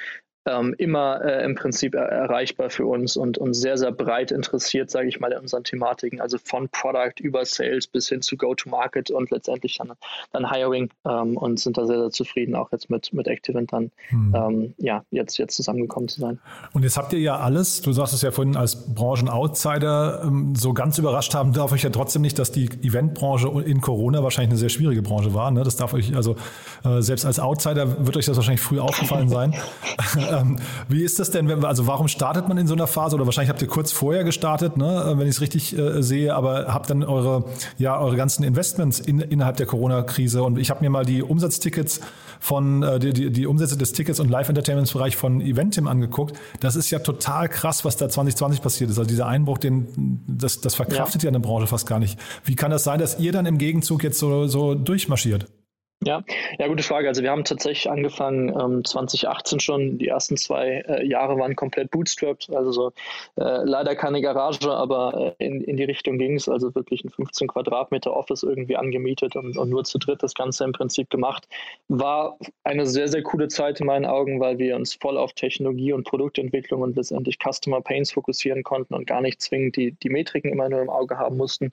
ähm, immer äh, im Prinzip er erreichbar für uns und, und sehr, sehr breit interessiert, sage ich mal, in unseren Thematiken, also von Product über Sales bis hin zu Go-to-Market und letztendlich dann, dann Hiring ähm, und sind da sehr, sehr zufrieden, auch jetzt mit, mit Activent dann hm. ähm, ja, jetzt, jetzt zusammengekommen zu sein. Und jetzt habt ihr ja alles, du sagst es ja vorhin als Branchen-Outsider, ähm, so ganz überrascht haben darf euch ja trotzdem nicht, dass die Eventbranche in Corona wahrscheinlich eine sehr schwierige Branche war. Ne? Das darf euch, also äh, selbst als Outsider wird euch das wahrscheinlich früh aufgefallen sein. Ähm, wie ist das denn, wenn, also warum startet man in so einer Phase? Oder wahrscheinlich habt ihr kurz vorher gestartet, ne, äh, wenn ich es richtig äh, sehe, aber habt dann eure, ja, eure ganzen Investments in, innerhalb der Corona-Krise. Und ich habe mir mal die Umsatztickets von, äh, die, die, die Umsätze des Tickets- und Live-Entertainments-Bereich von Eventim angeguckt. Das ist ja total krass, was da 2020 passiert ist. Also dieser Einbruch, den, das, das verkraftet ja. ja eine Branche fast gar nicht. Wie kann das sein, dass ihr dann im Gegenzug jetzt so, so durchmarschiert? Ja, ja, gute Frage. Also wir haben tatsächlich angefangen ähm, 2018 schon. Die ersten zwei äh, Jahre waren komplett bootstrapped. Also so, äh, leider keine Garage, aber äh, in, in die Richtung ging es. Also wirklich ein 15 Quadratmeter Office irgendwie angemietet und, und, nur zu dritt das Ganze im Prinzip gemacht. War eine sehr, sehr coole Zeit in meinen Augen, weil wir uns voll auf Technologie und Produktentwicklung und letztendlich Customer Pains fokussieren konnten und gar nicht zwingend die, die Metriken immer nur im Auge haben mussten.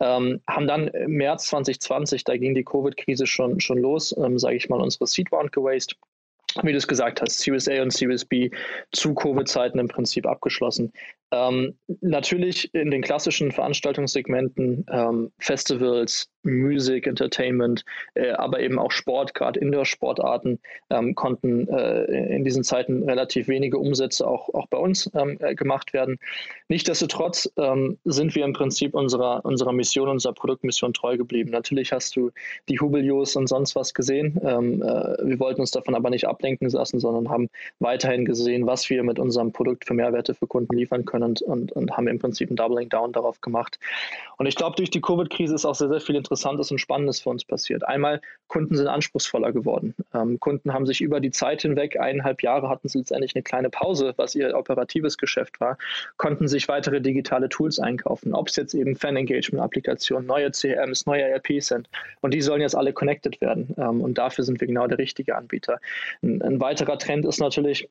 Ähm, haben dann im März 2020, da ging die Covid-Krise schon, schon los, ähm, sage ich mal, unsere Seed Round gewastet. Wie du es gesagt hast, Series A und Series B zu Covid-Zeiten im Prinzip abgeschlossen. Ähm, natürlich in den klassischen Veranstaltungssegmenten, ähm, Festivals, Music, Entertainment, äh, aber eben auch Sport, gerade Indoor-Sportarten, ähm, konnten äh, in diesen Zeiten relativ wenige Umsätze auch, auch bei uns ähm, äh, gemacht werden. Nichtsdestotrotz ähm, sind wir im Prinzip unserer, unserer Mission, unserer Produktmission treu geblieben. Natürlich hast du die Hubelios und sonst was gesehen. Ähm, äh, wir wollten uns davon aber nicht ablenken lassen, sondern haben weiterhin gesehen, was wir mit unserem Produkt für Mehrwerte für Kunden liefern können können und, und, und haben im Prinzip ein Doubling Down darauf gemacht. Und ich glaube, durch die Covid-Krise ist auch sehr, sehr viel interessant Interessantes und Spannendes für uns passiert. Einmal, Kunden sind anspruchsvoller geworden. Ähm, Kunden haben sich über die Zeit hinweg, eineinhalb Jahre hatten sie letztendlich eine kleine Pause, was ihr operatives Geschäft war, konnten sich weitere digitale Tools einkaufen, ob es jetzt eben Fan-Engagement-Applikationen, neue CMs, neue ERPs sind. Und die sollen jetzt alle connected werden. Ähm, und dafür sind wir genau der richtige Anbieter. Ein, ein weiterer Trend ist natürlich,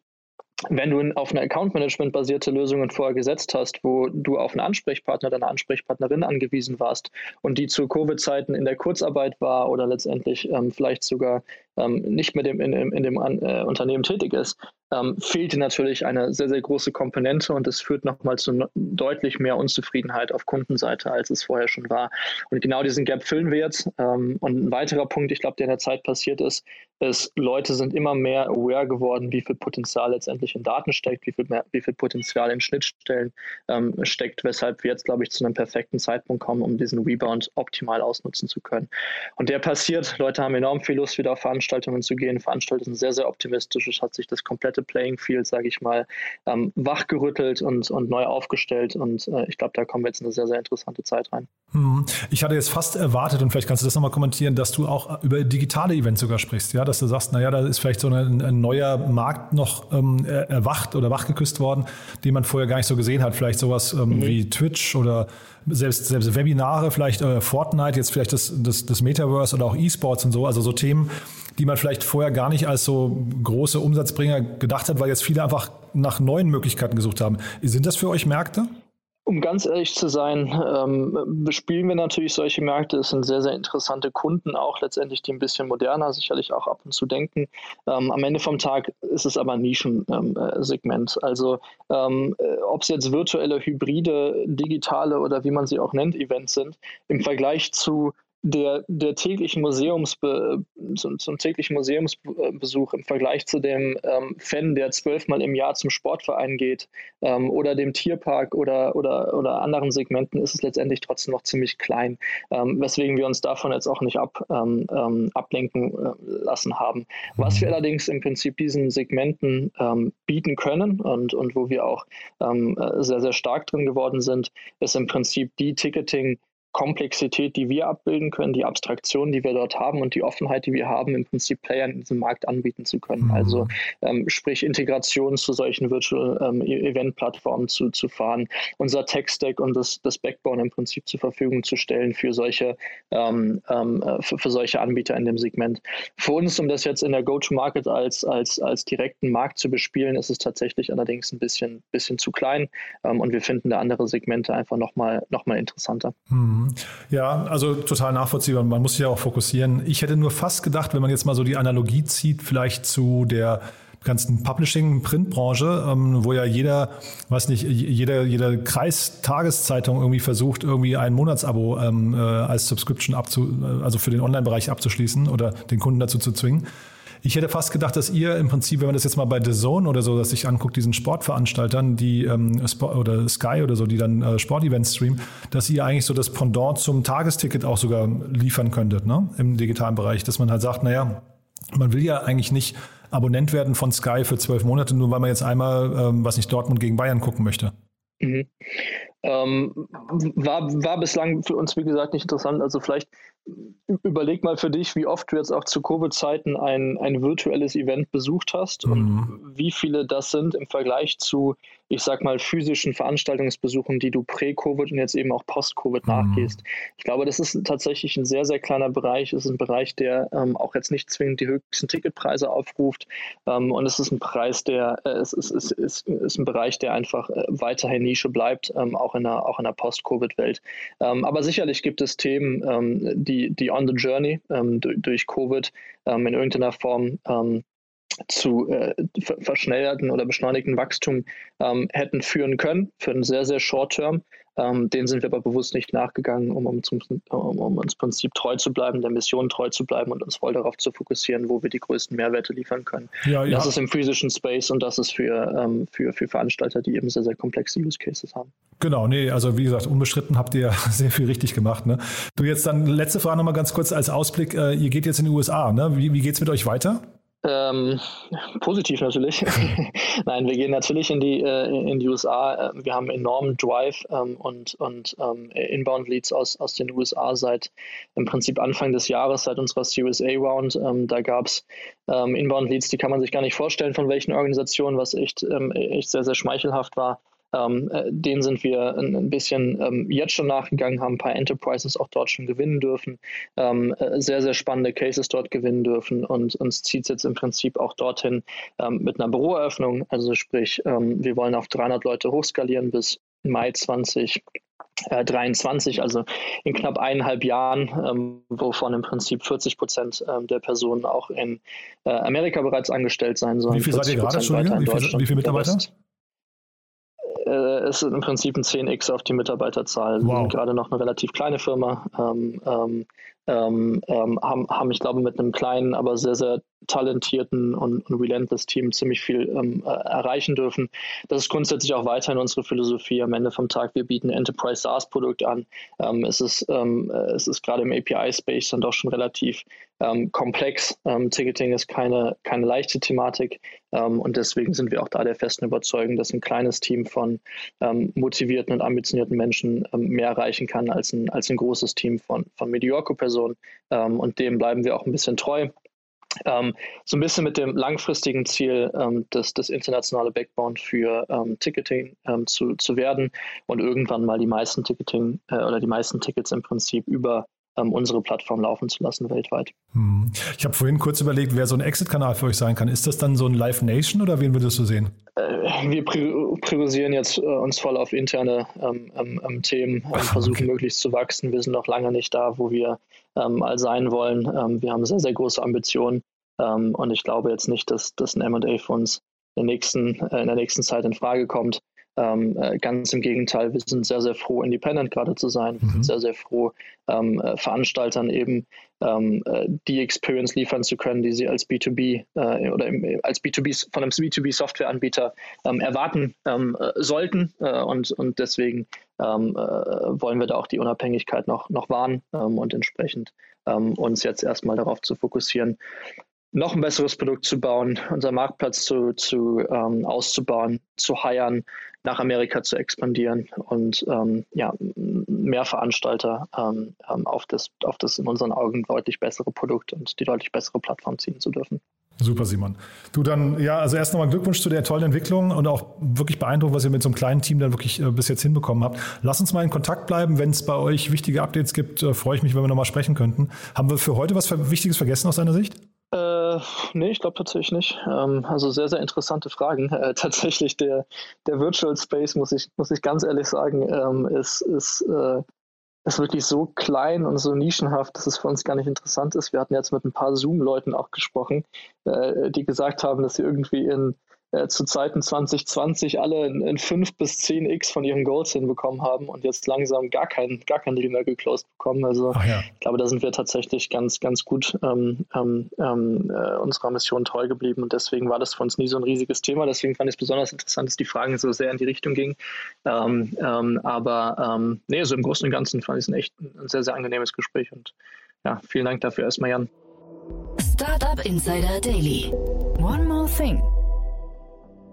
wenn du auf eine Account-Management-basierte Lösung vorher gesetzt hast, wo du auf einen Ansprechpartner, deine Ansprechpartnerin angewiesen warst und die zu Covid-Zeiten in der Kurzarbeit war oder letztendlich ähm, vielleicht sogar ähm, nicht mehr dem, in, in dem äh, Unternehmen tätig ist, ähm, fehlte natürlich eine sehr, sehr große Komponente und es führt nochmal zu no deutlich mehr Unzufriedenheit auf Kundenseite, als es vorher schon war. Und genau diesen Gap füllen wir jetzt. Ähm, und ein weiterer Punkt, ich glaube, der in der Zeit passiert ist, ist, Leute sind immer mehr aware geworden, wie viel Potenzial letztendlich in Daten steckt, wie viel, mehr, wie viel Potenzial in Schnittstellen ähm, steckt, weshalb wir jetzt, glaube ich, zu einem perfekten Zeitpunkt kommen, um diesen Rebound optimal ausnutzen zu können. Und der passiert. Leute haben enorm viel Lust, wieder auf Veranstaltungen zu gehen. Veranstaltungen sind sehr, sehr optimistisch. Es hat sich das komplette Playing Field, sage ich mal, ähm, wachgerüttelt und, und neu aufgestellt. Und äh, ich glaube, da kommen wir jetzt in eine sehr, sehr interessante Zeit rein. Hm. Ich hatte jetzt fast erwartet, und vielleicht kannst du das nochmal kommentieren, dass du auch über digitale Events sogar sprichst, ja, dass du sagst, naja, da ist vielleicht so ein, ein neuer Markt noch ähm, erwacht oder wachgeküsst worden, den man vorher gar nicht so gesehen hat. Vielleicht sowas ähm, mhm. wie Twitch oder selbst, selbst Webinare, vielleicht äh, Fortnite, jetzt vielleicht das, das, das Metaverse oder auch E-Sports und so, also so Themen, die man vielleicht vorher gar nicht als so große Umsatzbringer gedacht hat, weil jetzt viele einfach nach neuen Möglichkeiten gesucht haben. Sind das für euch Märkte? Um ganz ehrlich zu sein, ähm, bespielen wir natürlich solche Märkte. Es sind sehr, sehr interessante Kunden, auch letztendlich, die ein bisschen moderner sicherlich auch ab und zu denken. Ähm, am Ende vom Tag ist es aber ein Nischensegment. Also ähm, äh, ob es jetzt virtuelle, hybride, digitale oder wie man sie auch nennt, Events sind, im Vergleich zu der, der täglichen Museumsbe zum, zum, täglichen Museumsbesuch im Vergleich zu dem ähm, Fan, der zwölfmal im Jahr zum Sportverein geht ähm, oder dem Tierpark oder, oder, oder anderen Segmenten, ist es letztendlich trotzdem noch ziemlich klein, ähm, weswegen wir uns davon jetzt auch nicht ab, ähm, ähm, ablenken äh, lassen haben. Was wir allerdings im Prinzip diesen Segmenten ähm, bieten können und, und wo wir auch äh, sehr, sehr stark drin geworden sind, ist im Prinzip die Ticketing- Komplexität, die wir abbilden können, die Abstraktion, die wir dort haben und die Offenheit, die wir haben, im Prinzip Playern in diesem Markt anbieten zu können. Mhm. Also ähm, sprich Integration zu solchen Virtual ähm, e-, Event-Plattformen zu, zu fahren, unser Tech-Stack und das, das Backbone im Prinzip zur Verfügung zu stellen für solche, ähm, ähm, für, für, solche Anbieter in dem Segment. Für uns, um das jetzt in der Go-to-Market als, als, als direkten Markt zu bespielen, ist es tatsächlich allerdings ein bisschen, bisschen zu klein ähm, und wir finden da andere Segmente einfach nochmal noch mal interessanter. Mhm. Ja, also total nachvollziehbar. Man muss sich ja auch fokussieren. Ich hätte nur fast gedacht, wenn man jetzt mal so die Analogie zieht, vielleicht zu der ganzen Publishing-Printbranche, ähm, wo ja jeder, weiß nicht, jeder, jeder Kreis Tageszeitung irgendwie versucht, irgendwie ein Monatsabo ähm, äh, als Subscription abzu, äh, also für den Online-Bereich abzuschließen oder den Kunden dazu zu zwingen. Ich hätte fast gedacht, dass ihr im Prinzip, wenn man das jetzt mal bei The Zone oder so, dass sich anguckt, diesen Sportveranstaltern, die ähm, oder Sky oder so, die dann äh, Sportevents streamen, dass ihr eigentlich so das Pendant zum Tagesticket auch sogar liefern könntet, ne? Im digitalen Bereich, dass man halt sagt, naja, man will ja eigentlich nicht Abonnent werden von Sky für zwölf Monate, nur weil man jetzt einmal, ähm, was nicht Dortmund gegen Bayern gucken möchte. Mhm. Ähm, war, war bislang für uns, wie gesagt, nicht interessant. Also vielleicht überleg mal für dich, wie oft du jetzt auch zu Covid-Zeiten ein, ein virtuelles Event besucht hast mhm. und wie viele das sind im Vergleich zu, ich sag mal, physischen Veranstaltungsbesuchen, die du prä-Covid und jetzt eben auch post-Covid mhm. nachgehst. Ich glaube, das ist tatsächlich ein sehr, sehr kleiner Bereich. Es ist ein Bereich, der ähm, auch jetzt nicht zwingend die höchsten Ticketpreise aufruft. Ähm, und es ist ein Preis, der, äh, es ist, ist, ist, ist ein Bereich, der einfach äh, weiterhin Nische bleibt, ähm, auch in der, auch in der Post-Covid-Welt. Ähm, aber sicherlich gibt es Themen, ähm, die die, on the journey ähm, durch, durch, Covid in irgendeiner Form zu äh, verschnellerten oder beschleunigten Wachstum ähm, hätten führen können für einen sehr, sehr short term. Ähm, den sind wir aber bewusst nicht nachgegangen, um, um, zum, um, um, uns Prinzip treu zu bleiben, der Mission treu zu bleiben und uns voll darauf zu fokussieren, wo wir die größten Mehrwerte liefern können. Ja, ja. Das ist im physischen Space und das ist für, ähm, für, für Veranstalter, die eben sehr, sehr komplexe Use Cases haben. Genau, nee, also wie gesagt, unbestritten habt ihr sehr viel richtig gemacht. Ne? Du jetzt dann letzte Frage nochmal ganz kurz als Ausblick. Äh, ihr geht jetzt in die USA, ne? Wie, wie geht es mit euch weiter? Ähm, positiv natürlich. Nein, wir gehen natürlich in die, äh, in die USA. Wir haben enormen Drive ähm, und, und ähm, Inbound-Leads aus, aus den USA seit im Prinzip Anfang des Jahres, seit unserer Series A-Round. Ähm, da gab es ähm, Inbound-Leads, die kann man sich gar nicht vorstellen, von welchen Organisationen, was echt, ähm, echt sehr, sehr schmeichelhaft war. Ähm, äh, den sind wir ein, bisschen ähm, jetzt schon nachgegangen, haben ein paar Enterprises auch dort schon gewinnen dürfen, ähm, äh, sehr, sehr spannende Cases dort gewinnen dürfen und uns zieht es jetzt im Prinzip auch dorthin ähm, mit einer Büroeröffnung. Also sprich, ähm, wir wollen auf 300 Leute hochskalieren bis Mai 20. 23, äh, also in knapp eineinhalb Jahren, ähm, wovon im Prinzip 40 Prozent ähm, der Personen auch in äh, Amerika bereits angestellt sein sollen. Wie viel seid ihr gerade? Wie, viel, wie viele Mitarbeiter? Äh, ist im Prinzip ein 10x auf die Mitarbeiterzahl. Wow. Wir sind gerade noch eine relativ kleine Firma, ähm, ähm, ähm, ähm, haben, haben, ich glaube, mit einem kleinen, aber sehr, sehr talentierten und, und relentless Team ziemlich viel ähm, äh, erreichen dürfen. Das ist grundsätzlich auch weiterhin unsere Philosophie. Am Ende vom Tag, wir bieten Enterprise SaaS-Produkt an. Ähm, es ist, ähm, äh, es ist gerade im API-Space dann doch schon relativ ähm, komplex. Ticketing ist keine, keine leichte Thematik und deswegen sind wir auch da der festen Überzeugung, dass ein kleines Team von motivierten und ambitionierten Menschen mehr erreichen kann als ein, als ein großes Team von, von Mediocre-Personen und dem bleiben wir auch ein bisschen treu. Ähm, so ein bisschen mit dem langfristigen Ziel, ähm, das, das internationale Backbone für ähm, Ticketing ähm, zu, zu werden und irgendwann mal die meisten Ticketing äh, oder die meisten Tickets im Prinzip über ähm, unsere Plattform laufen zu lassen weltweit. Hm. Ich habe vorhin kurz überlegt, wer so ein Exit-Kanal für euch sein kann. Ist das dann so ein Live Nation oder wen würdest du sehen? Äh, wir priorisieren jetzt äh, uns voll auf interne ähm, Themen und versuchen okay. möglichst zu wachsen. Wir sind noch lange nicht da, wo wir ähm, all sein wollen. Ähm, wir haben sehr, sehr große Ambitionen ähm, und ich glaube jetzt nicht, dass, dass ein MA für uns in der, nächsten, äh, in der nächsten Zeit in Frage kommt. Ähm, äh, ganz im Gegenteil, wir sind sehr, sehr froh, independent gerade zu sein. Wir sind mhm. sehr, sehr froh, ähm, äh, Veranstaltern eben ähm, äh, die Experience liefern zu können, die sie als B2B äh, oder im, als B2B von einem B2B-Softwareanbieter ähm, erwarten ähm, äh, sollten. Äh, und, und deswegen ähm, wollen wir da auch die Unabhängigkeit noch, noch wahren und entsprechend uns jetzt erstmal darauf zu fokussieren, noch ein besseres Produkt zu bauen, unseren Marktplatz zu, zu ähm, auszubauen, zu heiern, nach Amerika zu expandieren und ähm, ja, mehr Veranstalter ähm, ähm, auf, das, auf das in unseren Augen deutlich bessere Produkt und die deutlich bessere Plattform ziehen zu dürfen. Super, Simon. Du dann, ja, also erst nochmal Glückwunsch zu der tollen Entwicklung und auch wirklich beeindruckt, was ihr mit so einem kleinen Team dann wirklich äh, bis jetzt hinbekommen habt. Lass uns mal in Kontakt bleiben. Wenn es bei euch wichtige Updates gibt, äh, freue ich mich, wenn wir nochmal sprechen könnten. Haben wir für heute was Wichtiges vergessen aus deiner Sicht? Äh, nee, ich glaube tatsächlich nicht. Ähm, also sehr, sehr interessante Fragen. Äh, tatsächlich der, der Virtual Space, muss ich, muss ich ganz ehrlich sagen, ähm, ist, ist, äh, ist wirklich so klein und so nischenhaft, dass es für uns gar nicht interessant ist. Wir hatten jetzt mit ein paar Zoom-Leuten auch gesprochen, äh, die gesagt haben, dass sie irgendwie in äh, zu Zeiten 2020 alle in, 5 bis 10x von ihren Goals hinbekommen haben und jetzt langsam gar kein, gar kein Deal mehr geclosed bekommen. Also ja. ich glaube, da sind wir tatsächlich ganz, ganz gut ähm, ähm, ähm, äh, unserer Mission treu geblieben und deswegen war das für uns nie so ein riesiges Thema. Deswegen fand ich es besonders interessant, dass die Fragen so sehr in die Richtung gingen. Ähm, ähm, aber ähm, nee, so im Großen und Ganzen fand ich es ein echt ein sehr, sehr angenehmes Gespräch und ja, vielen Dank dafür erstmal, Jan. Startup Insider Daily. One more thing.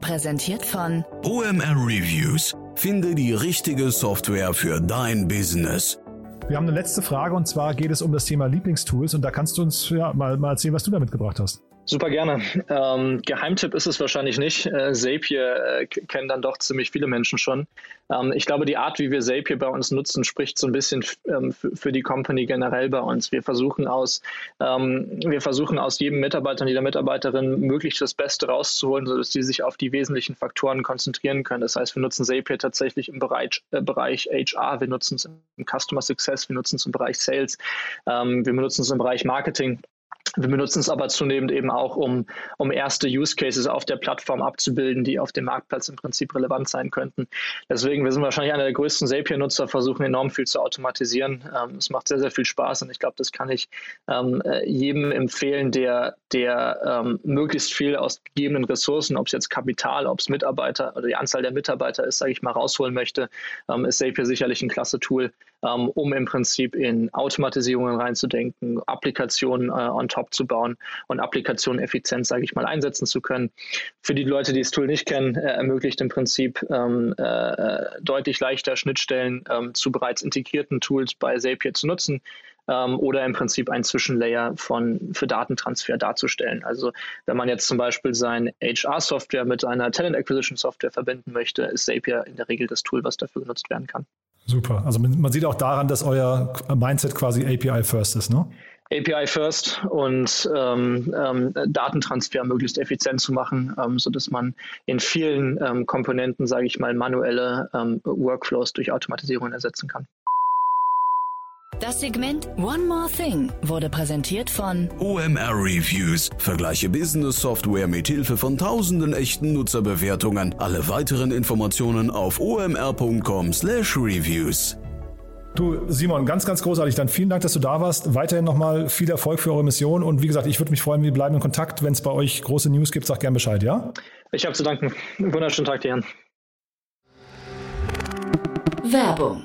Präsentiert von OMR Reviews. Finde die richtige Software für dein Business. Wir haben eine letzte Frage und zwar geht es um das Thema Lieblingstools und da kannst du uns ja, mal, mal erzählen, was du da mitgebracht hast. Super gerne. Ähm, Geheimtipp ist es wahrscheinlich nicht. Äh, Zapier äh, kennen dann doch ziemlich viele Menschen schon. Ähm, ich glaube, die Art, wie wir Zapier bei uns nutzen, spricht so ein bisschen ähm, für die Company generell bei uns. Wir versuchen aus, ähm, wir versuchen aus jedem Mitarbeiter und jeder Mitarbeiterin möglichst das Beste rauszuholen, sodass sie sich auf die wesentlichen Faktoren konzentrieren können. Das heißt, wir nutzen Zapier tatsächlich im Bereich, äh, Bereich HR, wir nutzen es im Customer Success, wir nutzen es im Bereich Sales, ähm, wir benutzen es im Bereich Marketing. Wir benutzen es aber zunehmend eben auch, um, um erste Use Cases auf der Plattform abzubilden, die auf dem Marktplatz im Prinzip relevant sein könnten. Deswegen, wir sind wahrscheinlich einer der größten Zapier-Nutzer, versuchen enorm viel zu automatisieren. Ähm, es macht sehr, sehr viel Spaß und ich glaube, das kann ich ähm, äh, jedem empfehlen, der, der ähm, möglichst viel aus gegebenen Ressourcen, ob es jetzt Kapital, ob es Mitarbeiter oder die Anzahl der Mitarbeiter ist, sage ich mal, rausholen möchte, ähm, ist Zapier sicherlich ein klasse Tool, ähm, um im Prinzip in Automatisierungen reinzudenken, Applikationen äh, on top zu bauen und Applikationen effizient, sage ich mal, einsetzen zu können. Für die Leute, die das Tool nicht kennen, äh, ermöglicht im Prinzip ähm, äh, deutlich leichter Schnittstellen ähm, zu bereits integrierten Tools bei Zapier zu nutzen ähm, oder im Prinzip ein Zwischenlayer von, für Datentransfer darzustellen. Also wenn man jetzt zum Beispiel sein HR-Software mit einer Talent Acquisition Software verbinden möchte, ist Zapier in der Regel das Tool, was dafür genutzt werden kann. Super. Also man sieht auch daran, dass euer Mindset quasi API first ist, ne? API first und ähm, ähm, Datentransfer möglichst effizient zu machen, ähm, sodass man in vielen ähm, Komponenten, sage ich mal, manuelle ähm, Workflows durch Automatisierung ersetzen kann. Das Segment One More Thing wurde präsentiert von OMR Reviews. Vergleiche Business Software mit Hilfe von tausenden echten Nutzerbewertungen. Alle weiteren Informationen auf omr.com/reviews. Du, Simon, ganz, ganz großartig. Dann vielen Dank, dass du da warst. Weiterhin nochmal viel Erfolg für eure Mission. Und wie gesagt, ich würde mich freuen, wir bleiben in Kontakt. Wenn es bei euch große News gibt, sag gerne Bescheid, ja? Ich habe zu danken. Wunderschönen Tag dir. Jan. Werbung.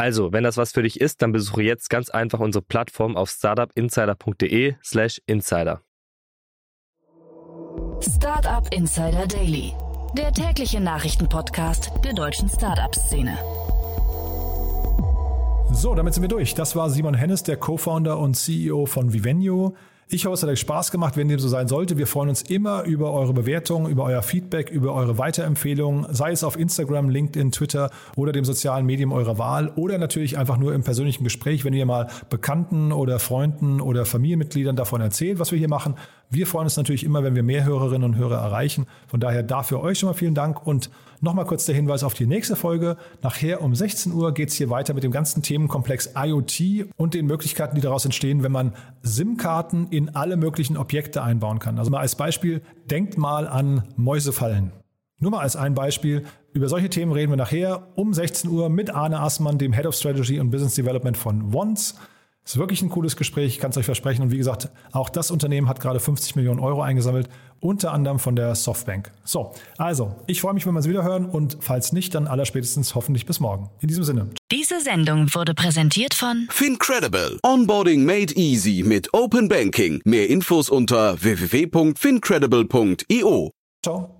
Also, wenn das was für dich ist, dann besuche jetzt ganz einfach unsere Plattform auf startupinsider.de/slash insider. Startup Insider Daily, der tägliche Nachrichtenpodcast der deutschen Startup-Szene. So, damit sind wir durch. Das war Simon Hennes, der Co-Founder und CEO von Vivenio. Ich hoffe, es hat euch Spaß gemacht, wenn dem so sein sollte. Wir freuen uns immer über eure Bewertungen, über euer Feedback, über eure Weiterempfehlungen, sei es auf Instagram, LinkedIn, Twitter oder dem sozialen Medium eurer Wahl oder natürlich einfach nur im persönlichen Gespräch, wenn ihr mal Bekannten oder Freunden oder Familienmitgliedern davon erzählt, was wir hier machen. Wir freuen uns natürlich immer, wenn wir mehr Hörerinnen und Hörer erreichen. Von daher dafür euch schon mal vielen Dank und nochmal kurz der Hinweis auf die nächste Folge. Nachher um 16 Uhr geht es hier weiter mit dem ganzen Themenkomplex IoT und den Möglichkeiten, die daraus entstehen, wenn man SIM-Karten in alle möglichen Objekte einbauen kann. Also mal als Beispiel, denkt mal an Mäusefallen. Nur mal als ein Beispiel. Über solche Themen reden wir nachher um 16 Uhr mit Arne Assmann, dem Head of Strategy und Business Development von Once. Ist wirklich ein cooles Gespräch, ich kann es euch versprechen. Und wie gesagt, auch das Unternehmen hat gerade 50 Millionen Euro eingesammelt, unter anderem von der Softbank. So, also, ich freue mich, wenn wir es wieder hören und falls nicht, dann allerspätestens hoffentlich bis morgen. In diesem Sinne. Diese Sendung wurde präsentiert von Fincredible. Onboarding made easy mit Open Banking. Mehr Infos unter www.fincredible.io. Ciao.